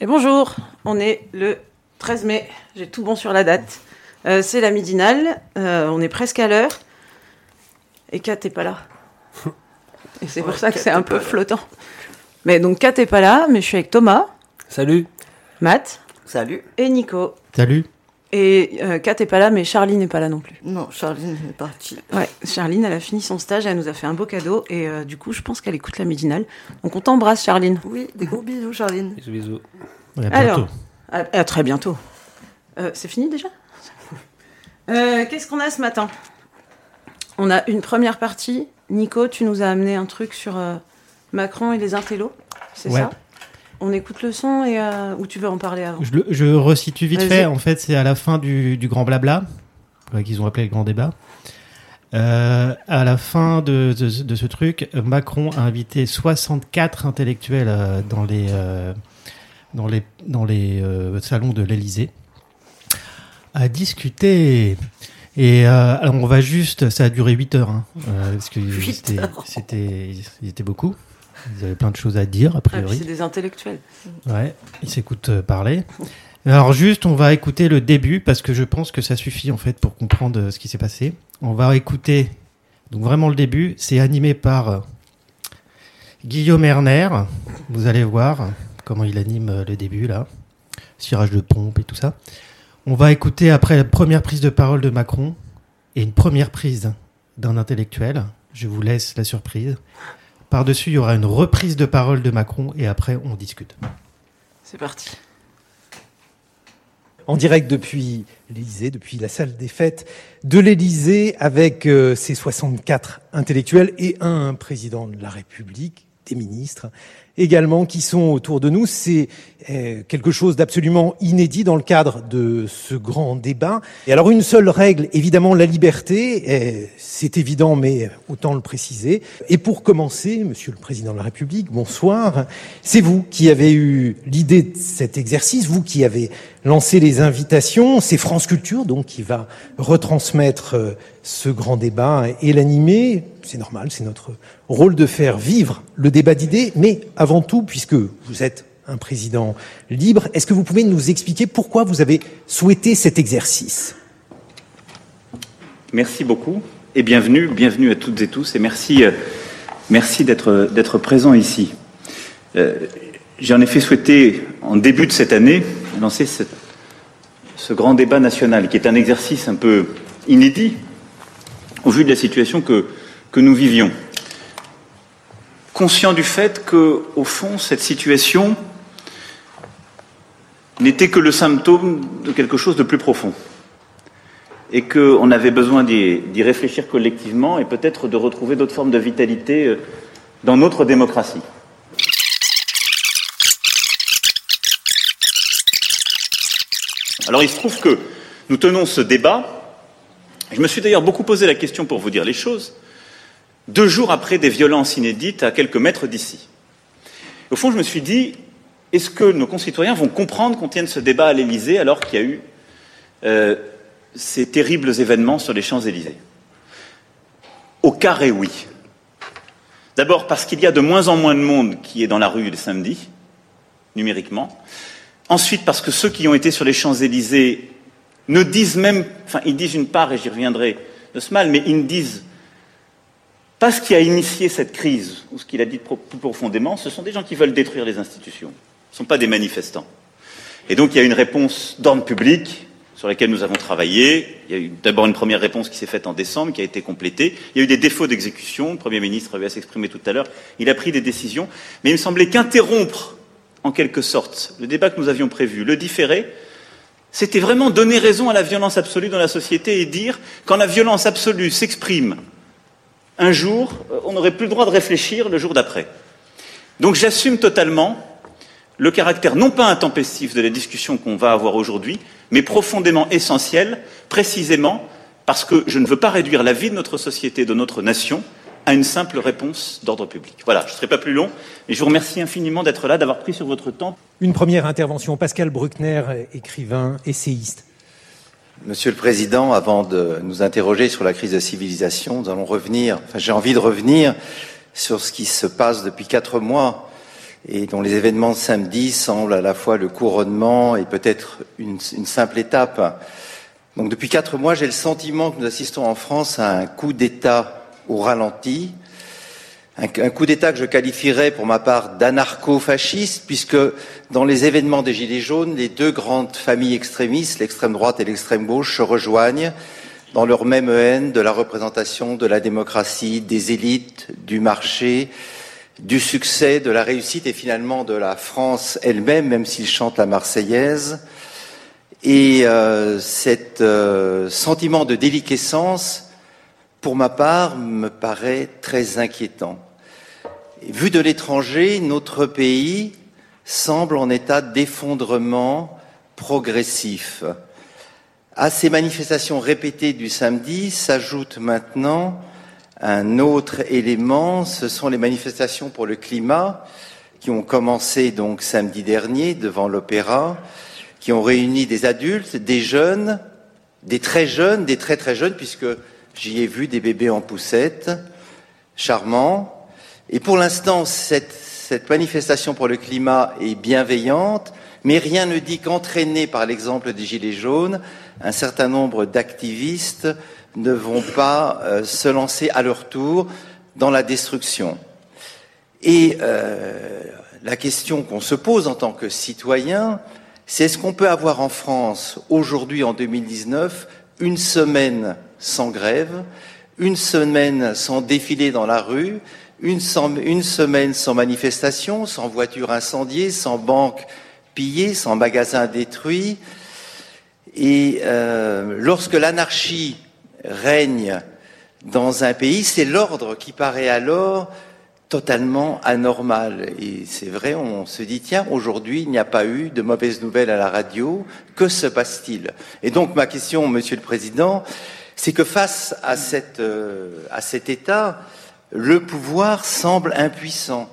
Et bonjour, on est le 13 mai, j'ai tout bon sur la date. Euh, c'est la midinale, euh, on est presque à l'heure. Et Kat n'est pas là. Et c'est pour ça que c'est un peu flottant. Mais donc Kat n'est pas là, mais je suis avec Thomas. Salut. Matt. Salut. Et Nico. Salut. Et euh, Kat n'est pas là, mais Charlie n'est pas là non plus. Non, Charline est partie. Ouais, Charline, elle a fini son stage, elle nous a fait un beau cadeau, et du coup, je pense qu'elle écoute la midinale. Donc on t'embrasse, Charline. Oui, des gros bisous, Charline. Bisous, bisous. Alors, à, très bientôt. c'est fini déjà? Euh, qu'est-ce qu'on a ce matin? On a une première partie. Nico, tu nous as amené un truc sur euh, Macron et les intellos, c'est ça? On écoute le son et euh, ou tu veux en parler avant je, je, resitue vite fait. En fait, c'est à la fin du, grand blabla qu'ils ont appelé le grand débat. à la fin de, de, ce truc, Macron a invité 64 intellectuels dans les dans les dans les salons de l'Élysée à discuter. Et euh, alors on va juste, ça a duré 8 heures, hein, euh, parce que c'était, c'était, ils étaient beaucoup. Ils avaient plein de choses à dire, a priori. c'est des intellectuels. Ouais, ils s'écoutent euh, parler. Alors juste, on va écouter le début, parce que je pense que ça suffit en fait pour comprendre ce qui s'est passé. On va écouter, donc vraiment le début, c'est animé par Guillaume Erner. Vous allez voir comment il anime le début là. Cirage de pompe et tout ça. On va écouter après la première prise de parole de Macron et une première prise d'un intellectuel. Je vous laisse la surprise. Par-dessus, il y aura une reprise de parole de Macron et après, on discute. C'est parti. En direct depuis l'Élysée, depuis la salle des fêtes de l'Élysée, avec euh, ses 64 intellectuels et un président de la République, des ministres également qui sont autour de nous. C'est euh, quelque chose d'absolument inédit dans le cadre de ce grand débat. Et alors une seule règle, évidemment la liberté, euh, c'est évident mais autant le préciser. Et pour commencer, Monsieur le Président de la République, bonsoir. C'est vous qui avez eu l'idée de cet exercice, vous qui avez lancé les invitations. C'est France Culture donc qui va retransmettre euh, ce grand débat et l'animer. C'est normal, c'est notre rôle de faire vivre le débat d'idées, mais avant tout, puisque vous êtes un président libre, est-ce que vous pouvez nous expliquer pourquoi vous avez souhaité cet exercice? Merci beaucoup et bienvenue, bienvenue à toutes et tous et merci, euh, merci d'être, présent ici. Euh, j'ai en effet souhaité, en début de cette année, lancer ce grand débat national, qui est un exercice un peu inédit au vu de la situation que, que nous vivions. Conscient du fait que, au fond, cette situation n'était que le symptôme de quelque chose de plus profond. Et qu'on avait besoin d'y réfléchir collectivement et peut-être de retrouver d'autres formes de vitalité euh, dans notre démocratie. Alors il se trouve que nous tenons ce débat je me suis d'ailleurs beaucoup posé la question, pour vous dire les choses, deux jours après des violences inédites à quelques mètres d'ici. Au fond, je me suis dit, est-ce que nos concitoyens vont comprendre qu'on tienne ce débat à l'Élysée alors qu'il y a eu euh, ces terribles événements sur les Champs-Élysées? Au carré, oui. D'abord parce qu'il y a de moins en moins de monde qui est dans la rue le samedi, numériquement. Ensuite parce que ceux qui ont été sur les Champs-Élysées ne disent même, enfin ils disent une part, et j'y reviendrai de ce mal, mais ils ne disent pas ce qui a initié cette crise, ou ce qu'il a dit plus profondément, ce sont des gens qui veulent détruire les institutions, ce ne sont pas des manifestants. Et donc il y a une réponse d'ordre public sur laquelle nous avons travaillé. Il y a eu d'abord une première réponse qui s'est faite en décembre, qui a été complétée. Il y a eu des défauts d'exécution. Le Premier ministre avait à s'exprimer tout à l'heure. Il a pris des décisions. Mais il me semblait qu'interrompre, en quelque sorte, le débat que nous avions prévu, le différer, C'était vraiment donner raison à la violence absolue dans la société et dire quand la violence absolue s'exprime un jour, on n'aurait plus le droit de réfléchir le jour d'après. Donc j'assume totalement le caractère non pas intempestif de la discussion qu'on va avoir aujourd'hui, mais profondément essentiel, précisément parce que je ne veux pas réduire la vie de notre société, de notre nation, à une simple réponse d'ordre public. Voilà, je ne serai pas plus long, mais je vous remercie infiniment d'être là, d'avoir pris sur votre temps. Une première intervention, Pascal Bruckner, écrivain, essayiste. Monsieur le Président, avant de nous interroger sur la crise de civilisation, nous allons revenir, j'ai envie de revenir sur ce qui se passe depuis quatre mois et dont les événements de samedi semblent à la fois le couronnement et peut-être une, une, simple étape. Donc depuis quatre mois, j'ai le sentiment que nous assistons en France à un coup d'État au ralenti. Un, coup d'État que je qualifierais pour ma part d'anarcho-fasciste, puisque dans les événements des Gilets jaunes, les deux grandes familles extrémistes, l'extrême droite et l'extrême gauche, se rejoignent dans leur même haine de la représentation de la démocratie, des élites, du marché, du succès, de la réussite et finalement de la France elle-même, même s'ils chantent la Marseillaise. Et euh, cet euh, sentiment de déliquescence pour ma part, me paraît très inquiétant. Vu de l'étranger, notre pays semble en état d'effondrement progressif. À ces manifestations répétées du samedi s'ajoute maintenant un autre élément, ce sont les manifestations pour le climat qui ont commencé donc samedi dernier devant l'opéra, qui ont réuni des adultes, des jeunes, des très jeunes, des très très jeunes, puisque J'y ai vu des bébés en poussette, charmants. Et pour l'instant, cette, manifestation pour le climat est bienveillante, mais rien ne dit qu'entraîné par l'exemple des Gilets jaunes, un certain nombre d'activistes ne vont pas euh, se lancer à leur tour dans la destruction. Et euh, la question qu'on se pose en tant que citoyen, c'est est-ce qu'on peut avoir en France, aujourd'hui en 2019, une semaine sans grève, une semaine sans défilé dans la rue, une, semaine sans manifestation, sans voiture incendiée, sans banque pillée, sans magasin détruit. Et euh, lorsque l'anarchie règne dans un pays, c'est l'ordre qui paraît alors totalement anormal. Et c'est vrai, on se dit, tiens, aujourd'hui, il n'y a pas eu de mauvaises nouvelles à la radio. Que se passe-t-il? Et donc, ma question, Monsieur le Président, c'est que face à, euh, à cet état, le pouvoir semble impuissant.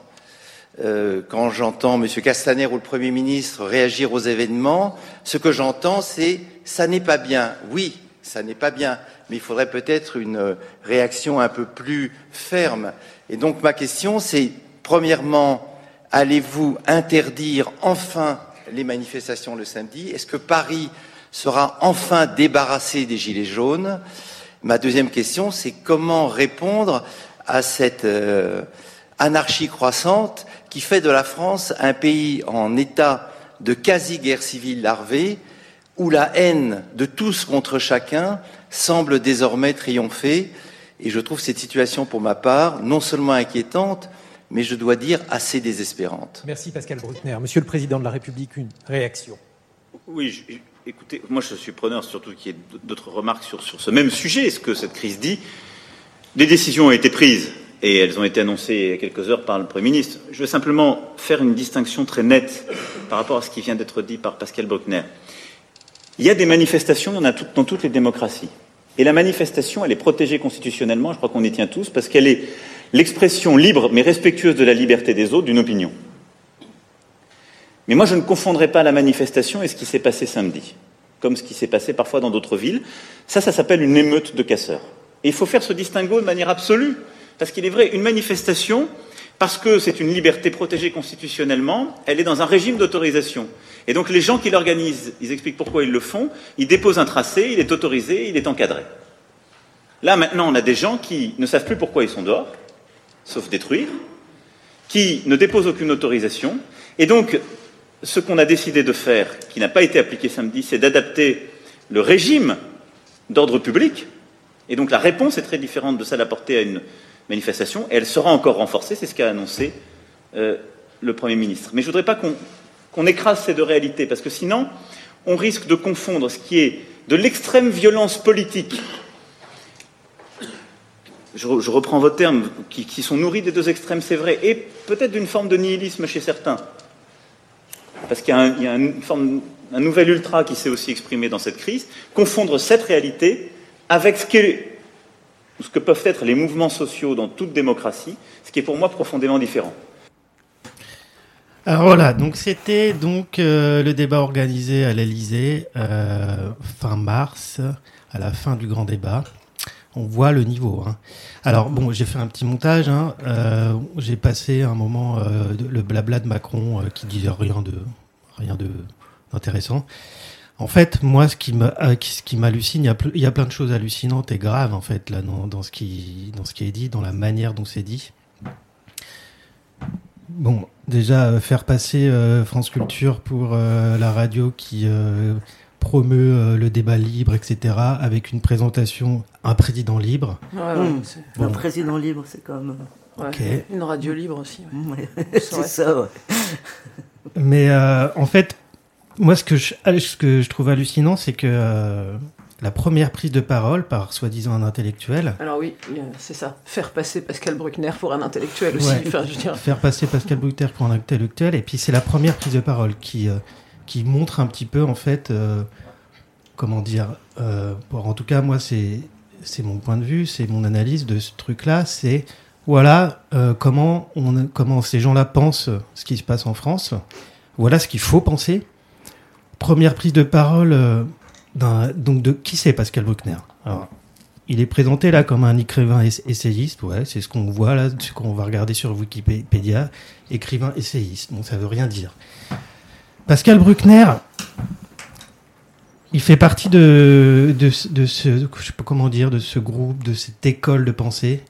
Euh, quand j'entends M. Castaner ou le Premier ministre réagir aux événements, ce que j'entends, c'est ça n'est pas bien. Oui, ça n'est pas bien, mais il faudrait peut-être une réaction un peu plus ferme. Et donc ma question, c'est premièrement, allez-vous interdire enfin les manifestations le samedi? Est-ce que Paris sera enfin débarrassé des gilets jaunes? Ma deuxième question, c'est comment répondre à cette euh, anarchie croissante qui fait de la France un pays en état de quasi-guerre civile larvée, où la haine de tous contre chacun semble désormais triompher. Et je trouve cette situation, pour ma part, non seulement inquiétante, mais je dois dire assez désespérante. Merci Pascal Bruckner. Monsieur le Président de la République, une réaction. Oui, Écoutez, moi je suis preneur surtout qu'il y ait d'autres remarques sur, sur, ce même sujet, ce que cette crise dit. Des décisions ont été prises et elles ont été annoncées il y a quelques heures par le Premier ministre. Je veux simplement faire une distinction très nette par rapport à ce qui vient d'être dit par Pascal Bruckner. Il y a des manifestations dans toutes les démocraties. Et la manifestation, elle est protégée constitutionnellement, je crois qu'on y tient tous, parce qu'elle est l'expression libre mais respectueuse de la liberté des autres d'une opinion. Mais moi, je ne confondrai pas la manifestation et ce qui s'est passé samedi, comme ce qui s'est passé parfois dans d'autres villes. Ça, ça s'appelle une émeute de casseurs. Et il faut faire ce distinguo de manière absolue, parce qu'il est vrai, une manifestation, parce que c'est une liberté protégée constitutionnellement, elle est dans un régime d'autorisation. Et donc les gens qui l'organisent, ils expliquent pourquoi ils le font, ils déposent un tracé, il est autorisé, il est encadré. Là, maintenant, on a des gens qui ne savent plus pourquoi ils sont dehors, sauf détruire, qui ne déposent aucune autorisation, et donc ce qu'on a décidé de faire, qui n'a pas été appliqué samedi, c'est d'adapter le régime d'ordre public. Et donc la réponse est très différente de celle apportée à une manifestation, et elle sera encore renforcée, c'est ce qu'a annoncé euh, le Premier ministre. Mais je ne voudrais pas qu'on écrase ces deux réalités, parce que sinon, on risque de confondre ce qui est de l'extrême violence politique, je, reprends vos termes, qui, sont nourris des deux extrêmes, c'est vrai, et peut-être d'une forme de nihilisme chez certains. Parce qu'il y a, une forme, un nouvel ultra qui s'est aussi exprimé dans cette crise, confondre cette réalité avec ce, ce que peuvent être les mouvements sociaux dans toute démocratie, ce qui est pour moi profondément différent. Alors voilà, donc c'était donc euh, le débat organisé à l'Elysée euh, fin mars, à la fin du grand débat. On voit le niveau. Hein. Alors bon, j'ai fait un petit montage. Hein. Euh, j'ai passé un moment le blabla de Macron qui disait rien de rien de d'intéressant. En fait, moi, ce qui qui m'hallucine, il y, a, il y a plein de choses hallucinantes et graves en fait là dans, dans ce qui dans ce qui est dit, dans la manière dont c'est dit. Bon, déjà euh, faire passer euh, France Culture pour euh, la radio qui promeut le débat libre, etc., avec une présentation, un président libre. Mmh. Un président libre, c'est comme. Une radio libre aussi. c'est ça, ouais. Mais en fait, moi, ce que je, ce que je trouve hallucinant, c'est que la première prise de parole par soi-disant un intellectuel. Alors oui, c'est ça. Faire passer Pascal Bruckner pour un intellectuel aussi. Faire passer Pascal Bruckner pour un intellectuel. Et puis c'est la première prise de parole qui, euh, qui montre un petit peu, en fait, euh, comment dire, euh, en tout cas, moi, c'est, c'est mon point de vue, c'est mon analyse de ce truc-là. C'est, voilà, comment, on, comment ces gens-là pensent ce qui se passe en France. Voilà ce qu'il faut penser. Première prise de parole donc de qui c'est Pascal Bruckner? Alors, il est présenté là comme un écrivain essayiste, ouais, c'est ce qu'on voit là, ce qu'on va regarder sur Wikipédia, écrivain essayiste. Bon, ça veut rien dire. Pascal Bruckner, il fait partie de, de, de ce, je sais pas comment dire, de ce groupe, de cette école de pensée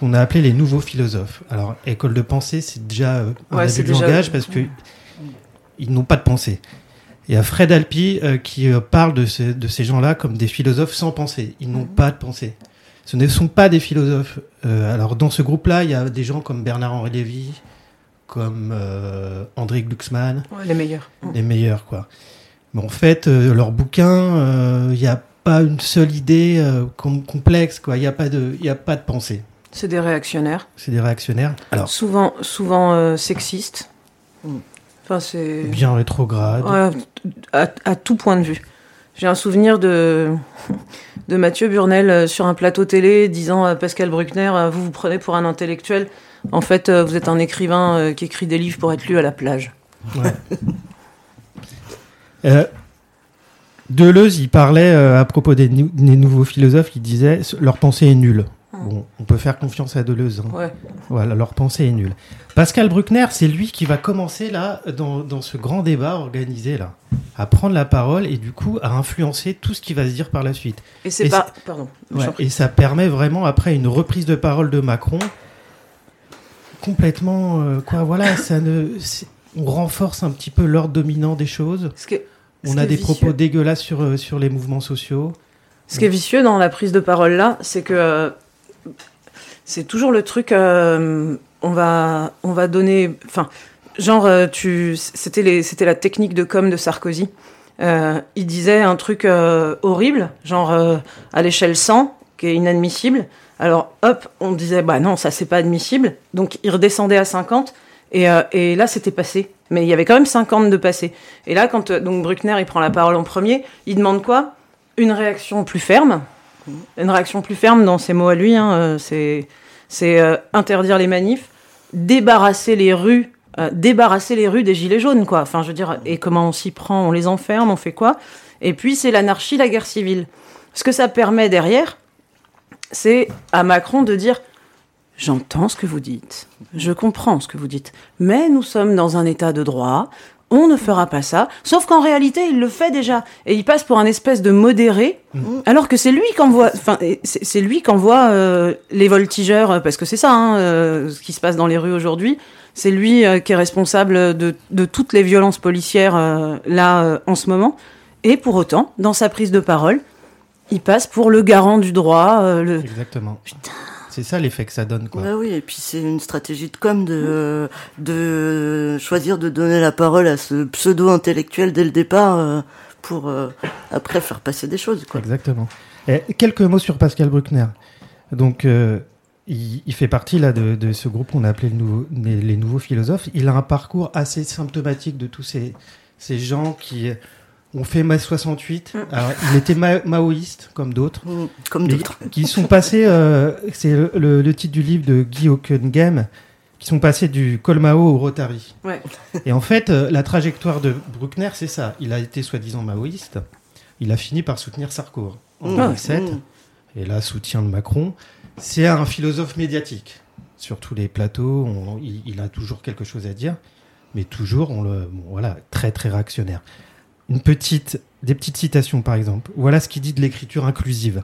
qu'on a appelé les nouveaux philosophes. Alors, école de pensée, c'est déjà euh, un ouais, de langage parce que ils n'ont pas de pensée. Il y a Fred Alpi euh, qui euh, parle de ces, de ces gens-là comme des philosophes sans pensée. Ils n'ont mhm. pas de pensée. Ce ne sont pas des philosophes. Euh, alors dans ce groupe-là, il y a des gens comme Bernard-Henri Lévy, comme André Glucksmann. les meilleurs. Les meilleurs, quoi. Mais en fait, leur bouquin, il n'y a pas une seule idée complexe, quoi. Il n'y a pas de, a pas de pensée. C'est des réactionnaires. C'est des réactionnaires. Alors souvent, souvent sexistes. Mm. Enfin, c'est bien rétrograde. à, tout point de vue. J'ai un souvenir de, de Mathieu Burnel euh, sur un plateau télé disant à Pascal Bruckner euh, Vous vous prenez pour un intellectuel. En fait, euh, vous êtes un écrivain qui écrit des livres pour être lu à la plage. Deleuze, il parlait à propos des, des, nouveaux philosophes, il disait Leur pensée est nulle. Bon, on peut faire confiance à Deleuze. Hein. Voilà, leur pensée est nulle. Pascal Bruckner, c'est lui qui va commencer là, dans, ce grand débat organisé là, à prendre la parole et du coup à influencer tout ce qui va se dire par la suite. Et c'est pas, pardon. et ça permet vraiment après une reprise de parole de Macron complètement euh, quoi. Voilà, ça ne, on renforce un petit peu l'ordre dominant des choses. on a des propos dégueulasses sur euh, sur les mouvements sociaux. Ce qui est vicieux dans la prise de parole là, c'est que euh, c'est toujours le truc. Euh, on va, on va donner. Enfin, genre, euh, tu, c'était c'était la technique de com de Sarkozy. Euh, il disait un truc horrible, genre à l'échelle 100, qui est inadmissible. Alors, hop, on disait, bah non, ça c'est pas admissible. Donc, il redescendait à 50. Et, et là, c'était passé. Mais il y avait quand même 50 de passé. Et là, quand donc Bruckner il prend la parole en premier, il demande quoi? Une réaction plus ferme, une réaction plus ferme dans ses mots à lui, hein, euh, c'est euh, interdire les manifs, débarrasser les rues, euh, débarrasser les rues des gilets jaunes, quoi. Enfin, je veux dire, et comment on s'y prend On les enferme, on fait quoi? Et puis c'est l'anarchie, la guerre civile. Ce que ça permet derrière, c'est à Macron de dire J'entends ce que vous dites, je comprends ce que vous dites, mais nous sommes dans un état de droit, on ne fera pas ça. Sauf qu'en réalité, il le fait déjà. Et il passe pour un espèce de modéré, mm. alors que c'est lui qui envoie, enfin, c'est lui qui envoie euh, les voltigeurs, parce que c'est ça, hein, euh, ce qui se passe dans les rues aujourd'hui. C'est lui euh, qui est responsable de, toutes les violences policières là en ce moment. Et pour autant, dans sa prise de parole, il passe pour le garant du droit. le... Exactement. Putain. C'est ça l'effet que ça donne, quoi. Bah oui, et puis c'est une stratégie de com de, de choisir de donner la parole à ce pseudo-intellectuel dès le départ euh, pour euh, après faire passer des choses. Quoi. Exactement. Et quelques mots sur Pascal Bruckner. Donc, euh, il, il fait partie là de, de ce groupe qu'on a appelé le nouveau- les, les nouveaux philosophes. Il a un parcours assez symptomatique de tous ces, ces gens qui ont fait mai 68. Alors, il était ma- maoïste, comme d'autres. Mm, Comme d'autres. qui sont passés, euh, c'est le, le- le titre du livre de Guy Hockenheim, qui sont passés du Colmao au Rotary. Ouais. Et en fait, euh, la trajectoire de Bruckner, c'est ça. Il a été soi-disant maoïste. Il a fini par soutenir Sarko en Mmh. 2007. Mmh. Et là, soutien de Macron. C'est un philosophe médiatique. Sur tous les plateaux, on- il, il a toujours quelque chose à dire. Mais toujours, on le, bon, voilà, très très réactionnaire. Une petite, des petites citations par exemple. Voilà ce qu'il dit de l'écriture inclusive.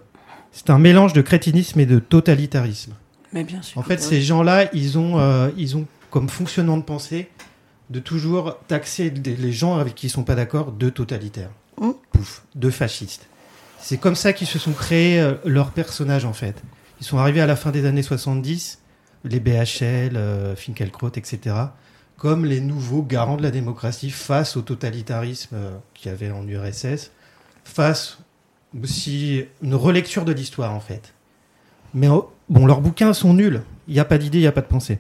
C'est un mélange de crétinisme et de totalitarisme. Mais bien sûr. En fait, ces gens-là, ils ont, euh, ils ont comme fonctionnement de pensée de toujours taxer les gens avec qui ils sont pas d'accord de totalitaires, Mm. pouf, de fascistes. C'est comme ça qu'ils se sont créés euh, leurs personnages en fait. Ils sont arrivés à la fin des années 70, les BHL, euh, Finkielkraut, etc., comme les nouveaux garants de la démocratie face au totalitarisme euh, qu'il y avait en URSS, face aussi une relecture de l'histoire en fait. Mais oh, bon, leurs bouquins sont nuls. Il n'y a pas d'idée, il n'y a pas de pensée.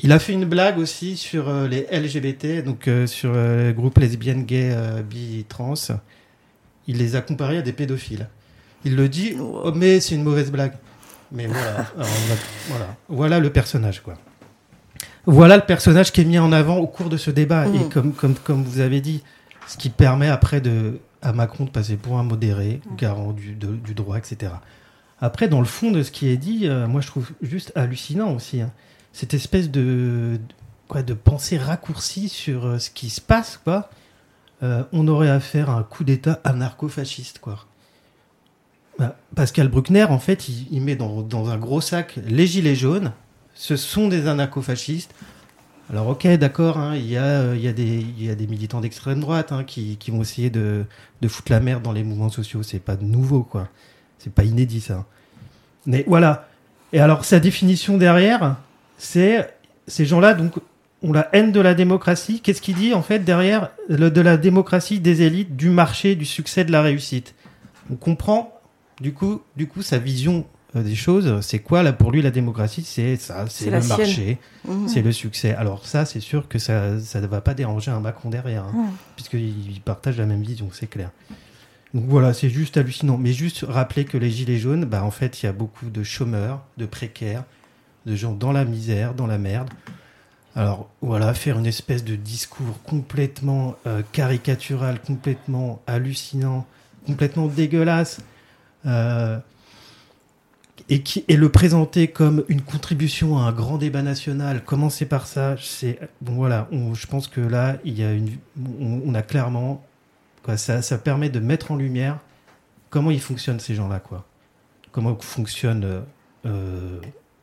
Il a fait une blague aussi sur euh, les LGBT, donc euh, sur le groupe lesbiennes, gays, bi, trans. Il les a comparés à des pédophiles. Il le dit, Wow. oh, mais c'est une mauvaise blague. Mais Alors, voilà, voilà le personnage, quoi. Voilà le personnage qui est mis en avant au cours de ce débat. Et comme, comme, comme vous avez dit, ce qui permet après de, à Macron de passer pour un modéré, garant du, de- du droit, etc. Après, dans le fond de ce qui est dit, euh, moi je trouve juste hallucinant aussi. hein. Cette espèce de, de- quoi, de pensée raccourcie sur euh, ce qui se passe, quoi. Euh, on aurait affaire à un coup d'État anarcho-fasciste, quoi. Bah, Pascal Bruckner, en fait, il, il met dans, dans un gros sac les gilets jaunes. Ce sont des anarcho-fascistes. Alors, ok, d'accord, hein, il y, a, euh, il y, a des- militants d'extrême droite hein, qui, vont essayer de, foutre la merde dans les mouvements sociaux. C'est pas nouveau, quoi. C'est pas inédit, ça. Mais voilà. Et alors, sa définition derrière, c'est ces gens-là, donc, ont la haine de la démocratie. Qu'est-ce qu'il dit, en fait, derrière de la démocratie des élites, du marché, du succès, de la réussite? On comprend, du coup, du coup sa vision des choses. C'est quoi, là, pour lui, la démocratie? C'est ça, c'est le marché, Mhm. c'est le succès. Alors, ça, c'est sûr que ça ça ne va pas déranger un Macron derrière, hein, puisqu'il partage la même vision, c'est clair. Donc voilà, c'est juste hallucinant. Mais juste rappeler que les Gilets jaunes, bah, en fait, il y a beaucoup de chômeurs, de précaires, de gens dans la misère, dans la merde. Alors voilà, faire une espèce de discours complètement euh, caricatural, complètement hallucinant, complètement dégueulasse, euh, et, qui, et le présenter comme une contribution à un grand débat national, commencer par ça, c'est bon voilà, on- je pense que là il y a une, on, on a clairement quoi, ça, ça permet de mettre en lumière comment ils fonctionnent ces gens-là quoi, comment fonctionne euh, euh,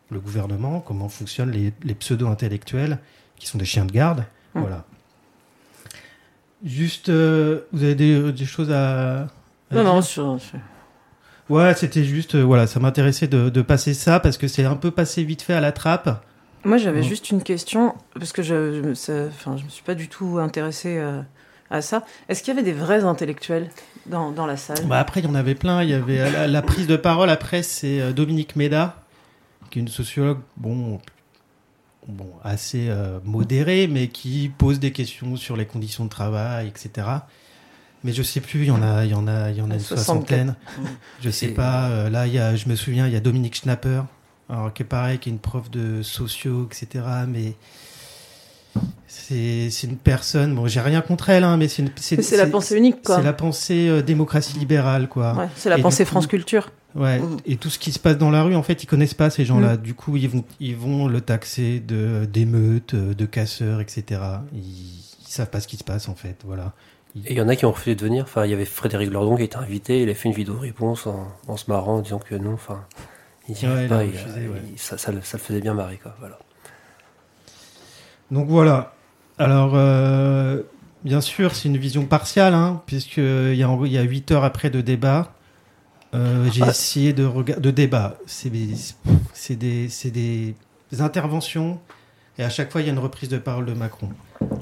le gouvernement, comment fonctionnent les, les pseudo-intellectuels qui sont des chiens de garde, Mm. voilà. Juste, euh, vous avez des, des choses à, à Non, dire? non, sur, sur- Ouais, c'était juste, euh, voilà, ça m'intéressait de, de passer ça parce que c'est un peu passé vite fait à la trappe. Moi, j'avais juste une question, parce que je, je, me- ça- enfin, je me suis pas du tout intéressée euh, à ça. Est-ce qu'il y avait des vrais intellectuels dans, dans la salle? Bah après, il y en avait plein. Il y avait la, la prise de parole. Après, c'est euh, Dominique Méda, qui est une sociologue, bon, bon assez euh, modérée, mais qui pose des questions sur les conditions de travail, etc. Mais je sais plus, il y en a, il y en a, il y en a une 64. soixantaine. Je sais Et- pas. euh, là, il y a, je me souviens, il y a Dominique Schnapper, alors qui est pareil, qui est une prof de sociaux, etc. Mais c'est c'est une personne. Bon, j'ai rien contre elle, hein, mais c'est C'est la pensée unique, quoi. c'est la pensée euh, démocratie libérale, quoi. Ouais, c'est la Et pensée coup- France Culture. Ouais. Mm. Et tout ce qui se passe dans la rue, en fait, ils connaissent pas ces gens-là. Du coup, ils vont, ils vont le taxer de d'émeutes, euh, de casseurs, etc. Ils, ils savent pas ce qui se passe, en fait. Voilà. Et il y en a qui ont refusé de venir. Enfin, il y avait Frédéric Lordon qui était invité. Il a fait une vidéo réponse en, en se marrant, en disant que non. Enfin, il Ouais, il pas. il- refusé, ouais. il- ça, ça, le- ça le faisait bien marrer, quoi. Voilà. Donc voilà. Alors, euh, bien sûr, c'est une vision partiale, hein, puisqu'il y a, il y a 8 heures après de débat. Euh, J'ai Ah. essayé de regarder. De débat. C'est des, c'est des, c'est des interventions. Et à chaque fois, il y a une reprise de parole de Macron.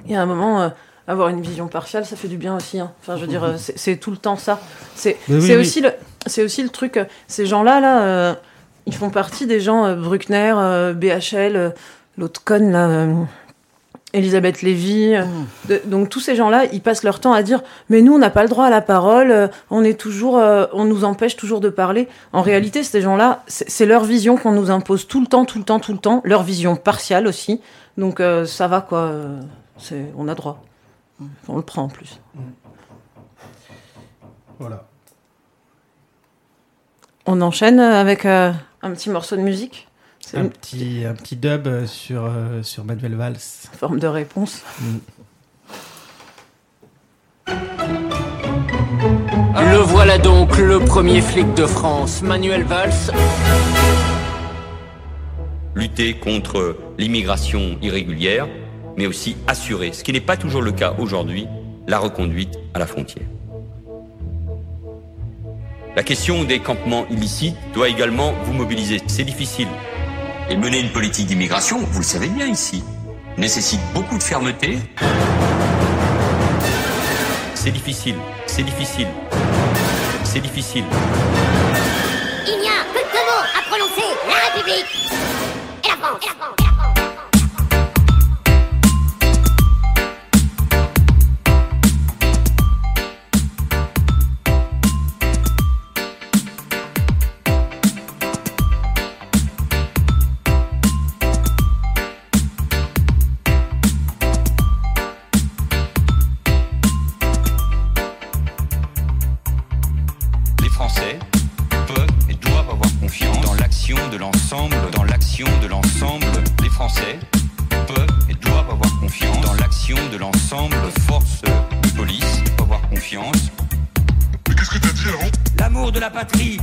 Il y a un moment, euh, avoir une vision partiale, ça fait du bien aussi. hein. Enfin, je veux dire, c'est tout le temps ça. C'est oui, aussi le, c'est aussi le truc. euh, Ces gens-là, là, euh, ils font partie des gens euh, Bruckner, euh, BHL, l'autre conne là. Elisabeth Lévy, de- donc tous ces gens-là, ils passent leur temps à dire mais nous on n'a pas le droit à la parole, on est toujours, on nous empêche toujours de parler. En réalité, ces gens-là, c'est c'est leur vision qu'on nous impose tout le temps, tout le temps, tout le temps, leur vision partiale aussi. Donc ça va quoi, on a droit, on le prend en plus. Voilà. On enchaîne avec euh, un petit morceau de musique. C'est Un une petit, un petit dub euh, sur, euh, sur Manuel Valls. forme de réponse. Le voilà donc, le premier flic de France, Manuel Valls. lutter contre l'immigration irrégulière, mais aussi assurer, ce qui n'est pas toujours le cas aujourd'hui, la reconduite à la frontière. La question des campements illicites doit également vous mobiliser. C'est difficile. Et mener une politique d'immigration, vous le savez bien ici, nécessite beaucoup de fermeté. C'est difficile, c'est difficile, c'est difficile. Il n'y a que deux mots à prononcer la République et la France. Et la France. Et la France. Français peuvent et doivent avoir confiance dans l'action de l'ensemble, dans l'action de l'ensemble. Les Français peuvent et doivent avoir confiance dans l'action de l'ensemble des forces de police, avoir confiance. Mais qu'est-ce que t'as dit avant L'amour de la patrie,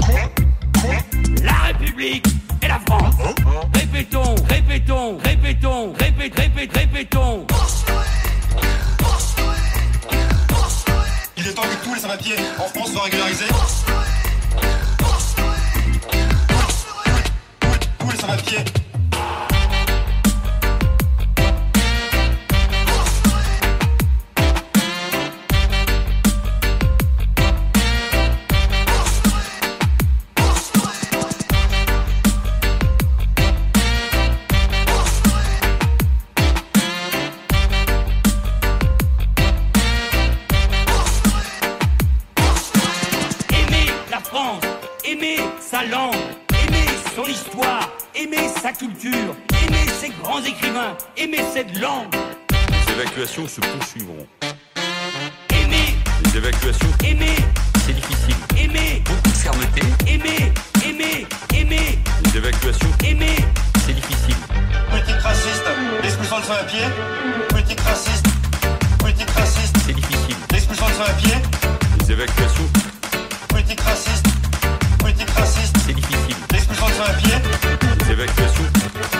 Quoi? Quoi? La République et la France. Répétons, répétons, répétons, répét, répét, répétons. Il est temps que tous les sans-papiers en France soient régularisés. Tous les sans-papiers. Aimer sa langue, aimer son histoire, aimer sa culture, aimer ses grands écrivains, aimer cette langue. Les évacuations se poursuivront. Aimer, Les évacuations, aimer, c'est difficile. aimer, Beaucoup de fermeté. aimer, aimer, aimer, Les évacuations, aimer. c'est difficile. Politique raciste, l'expulsion de sans-papiers. Politique raciste, politique raciste, C'est difficile. l'expulsion de sans-papiers. Les évacuations, politique raciste, politique raciste, C'est difficile. l'expulsion de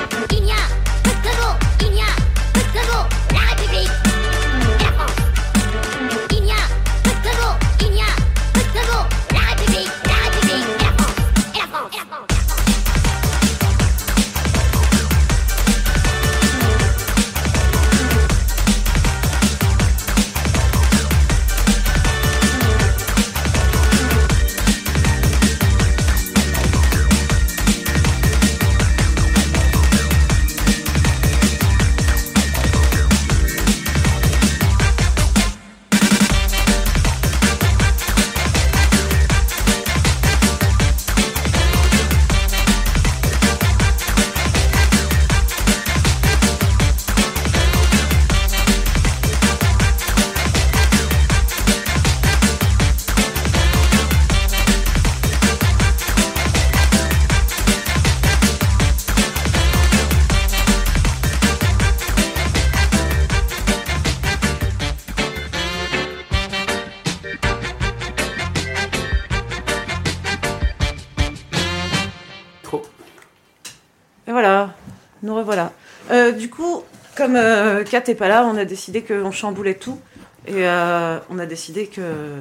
est pas là, on a décidé qu'on chamboulait tout. Et euh, on a décidé que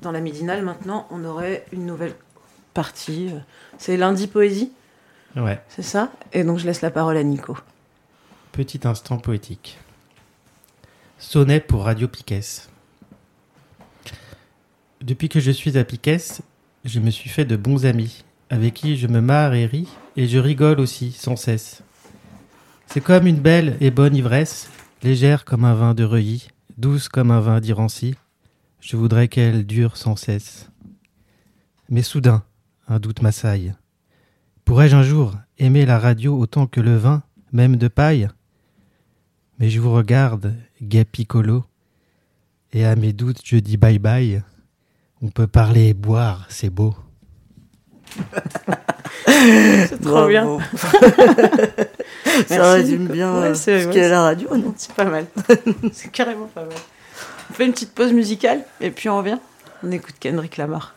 dans la midinale, maintenant, on aurait une nouvelle partie. C'est lundi poésie, Ouais, c'est ça? Et donc je laisse la parole à Nico. petit instant poétique. Sonnet pour Radio Piquet. Depuis que je suis à Piquet, je me suis fait de bons amis, avec qui je me marre et ris, et je rigole aussi, sans cesse. C'est comme une belle et bonne ivresse, légère comme un vin de Reuilly, douce comme un vin d'Irancy. Je voudrais qu'elle dure sans cesse. Mais soudain, un doute m'assaille. Pourrais-je un jour aimer la radio autant que le vin, même de paille? Mais je vous regarde, gai piccolo, et à mes doutes je dis bye bye. On peut parler et boire, c'est beau. C'est trop Bravo. bien. Ça Merci, résume Nico. bien Ouais, euh, c'est- ce ouais, qu'est la radio, non C'est pas mal. c'est carrément pas mal. On fait une petite pause musicale et puis on revient. On écoute Kendrick Lamar.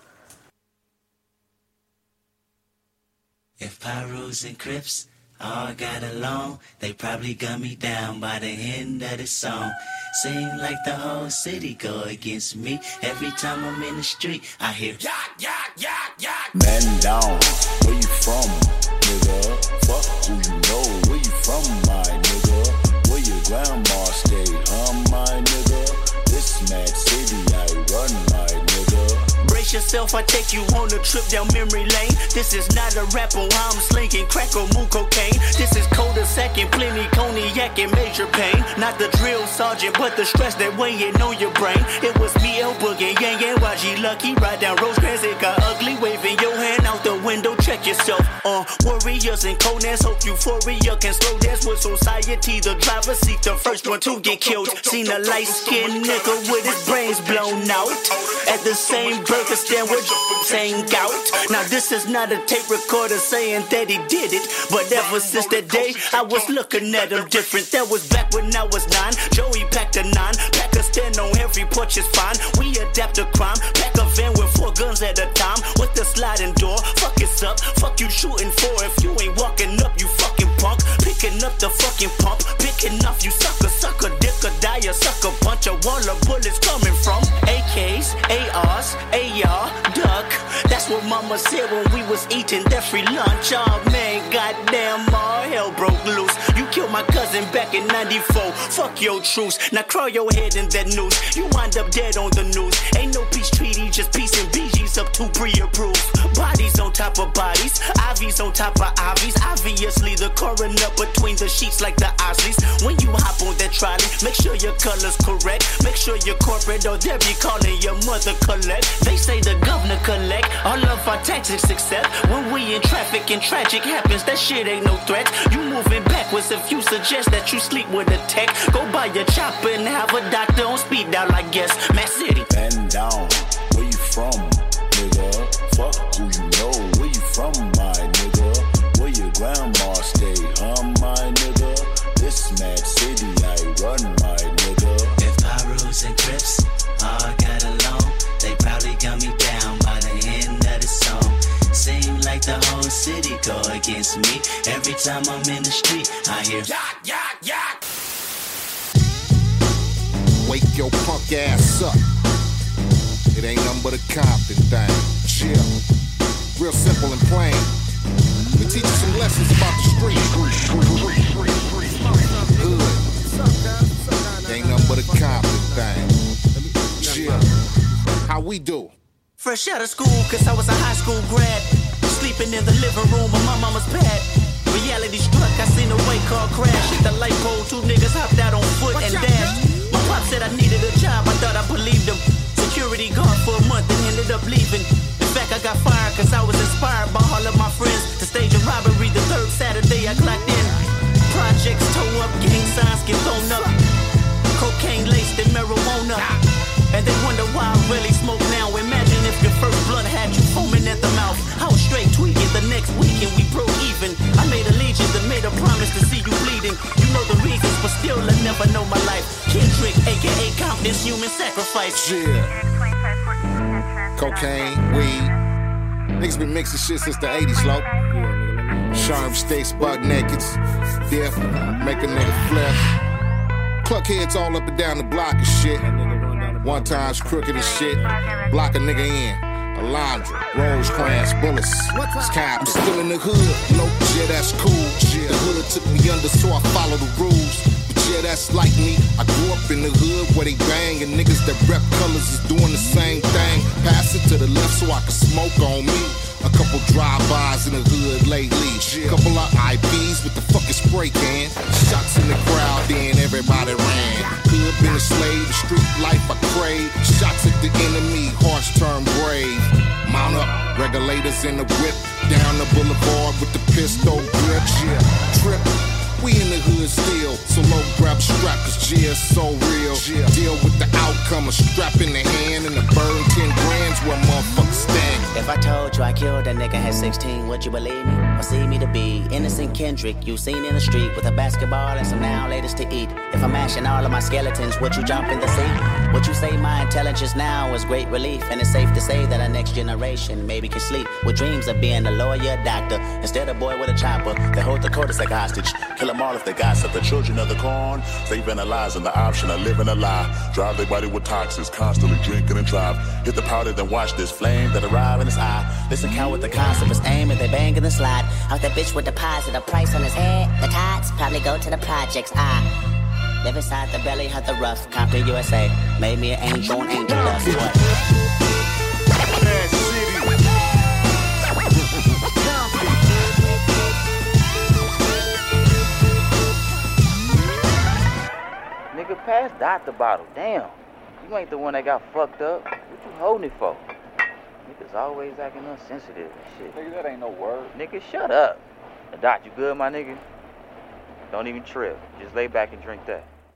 If Pyrus and Crips all got along, they probably got me down by the end of the song. Seem like the whole city go against me. Every time I'm in the street, I hear yak, yak, yak, yak. Man down, where you from, nigga? Fuck who you Brace yourself, I take you on a trip down memory lane. This is not a rapper, I'm slinking crack or moon cocaine. This is coda second, plenty cognac and major pain. Not the drill sergeant, but the stress that weighing on your brain. It was me, El Boogie, Yang Yang, YG Lucky. Ride down Rosecrans, it got ugly. Waving your hand out the window, check yourself. Uh, warriors and Conan's hope euphoria can slow dance with society. The driver seat, the first one to get killed. Seen a light skinned nigga with his brains blown out. At the same burger stand with saying out. Now this is not a tape recorder saying that he did it. But ever since that day, I was looking at him different. That was back when I was nine. Joey packed a nine. Pack a stand on every porch is fine. We adapt to crime. Pack a van with four guns at a time. With the sliding door. Fuck it's up. Fuck you shooting for. If you ain't walking up, you fucking punk. Picking up the fucking pump. Picking off you sucker, sucker, dick or die, a sucker punch. A wall of bullets coming from AKs, ARs, AR, duck. That's what mama said when we was eating that free lunch. Oh man, goddamn, all hell broke loose. You killed my cousin back in 94. Fuck your truce. Now crawl your head in that noose. You wind up dead on the news. Ain't no peace treaty, just peace and BG's up to pre-approved. Bodies on top of bodies, IVs on top of IVs. Obviously, the coroner between the sheets like the Osleys. When you hop on that trolley, make sure your color's correct. Make sure you're corporate or they'll be calling your mother collect. They say the governor collect all of our taxes except when we in traffic and tragic happens. That shit ain't no threat. You moving backwards if you suggest that you sleep with a tech. Go buy your chopper and have a doctor on speed dial, I guess. Matt City. Man down, where you from? Fuck who you know, where you from, my nigga? Where your grandma stay, huh, my nigga? This mad city I run, my nigga. If Pyrus and Crips all got along, they probably got me down by the end of the song. Seem like the whole city go against me. Every time I'm in the street, I hear yak, yak, yak. Wake your punk ass up. It ain't nothing but a Compton thing. Chill. Real simple and plain. We teach you some lessons about the street. Hood. Ain't nothing but a Compton thing. Chill. How we do? Fresh out of school, cause I was a high school grad. Sleeping in the living room of my mama's pad. Reality struck, I seen a white car crash. Hit the light pole, two niggas hopped out on foot and dashed. My pop said I needed a job, I thought I believed him. Security guard for a month and ended up leaving. I got fired cause I was inspired by all of my friends to stage a robbery the third Saturday I clocked in. Projects toe up, gang signs get thrown up. Cocaine laced in marijuana. And they wonder why I really smoke now. Imagine if your first blunt had you foaming at the mouth. I was straight tweaking the next weekend, we broke even. I made allegiance and made a promise to see you bleeding. You know the reasons, but still I never know my life. Kendrick, aka Compton's human sacrifice. Yeah. Cocaine, weed. Niggas been mixing shit since the 80s, low. Sharp stakes, buck nakeds. Death, make a nigga flip. Cluck heads all up and down the block and shit. One time's crooked as shit. Block a nigga in. Alondra, Rosecrans, bullets. I'm still in the hood. Nope, yeah, that's cool. The hood took me under, so I follow the rules. Yeah, that's like me. I grew up in the hood where they bang, and niggas that rep colors is doing the same thing. Pass it to the left so I can smoke on me. A couple drive-bys in the hood lately. Couple of IBs with the fucking spray can. Shots in the crowd, then everybody ran. Hood been a slave, the street life I crave. Shots at the enemy, hearts turn brave. Mount up, regulators in the whip. Down the boulevard with the pistol grip. Trip. We in the hood still, so low grab strap, cause G's so real. Yeah. Deal with the outcome, a strap in the hand and a burn 10 grands where motherfuckers stand. If I told you I killed a nigga at 16, would you believe me? Or see me to be innocent Kendrick you seen in the street with a basketball and some now latest to eat? If I'm mashing all of my skeletons, would you jump in the sea? Would you say my intelligence now is great relief? And it's safe to say that our next generation maybe can sleep with dreams of being a lawyer, doctor, instead of boy with a chopper that hold the like hostage. Kill them all if they gossip. The children of the corn, their lives and the option of living a lie. Drive their body with toxins, constantly drinking and drive. Hit the powder, then watch this flame that arrive in his eye. Listen, count with the concept is aim and they bang in the slide. Out that bitch with deposit a price on his head. The tots probably go to the projects. I live inside the belly of the rough. Compton, USA. Made me an angel on angel dust. What? Nigga, pass Dot the bottle. Damn. You ain't the one that got fucked up. What you holding it for? Niggas always acting unsensitive and shit. Nigga, that ain't no word. Nigga, shut up. Dot, you good, my nigga? Don't even trip. Just lay back and drink that.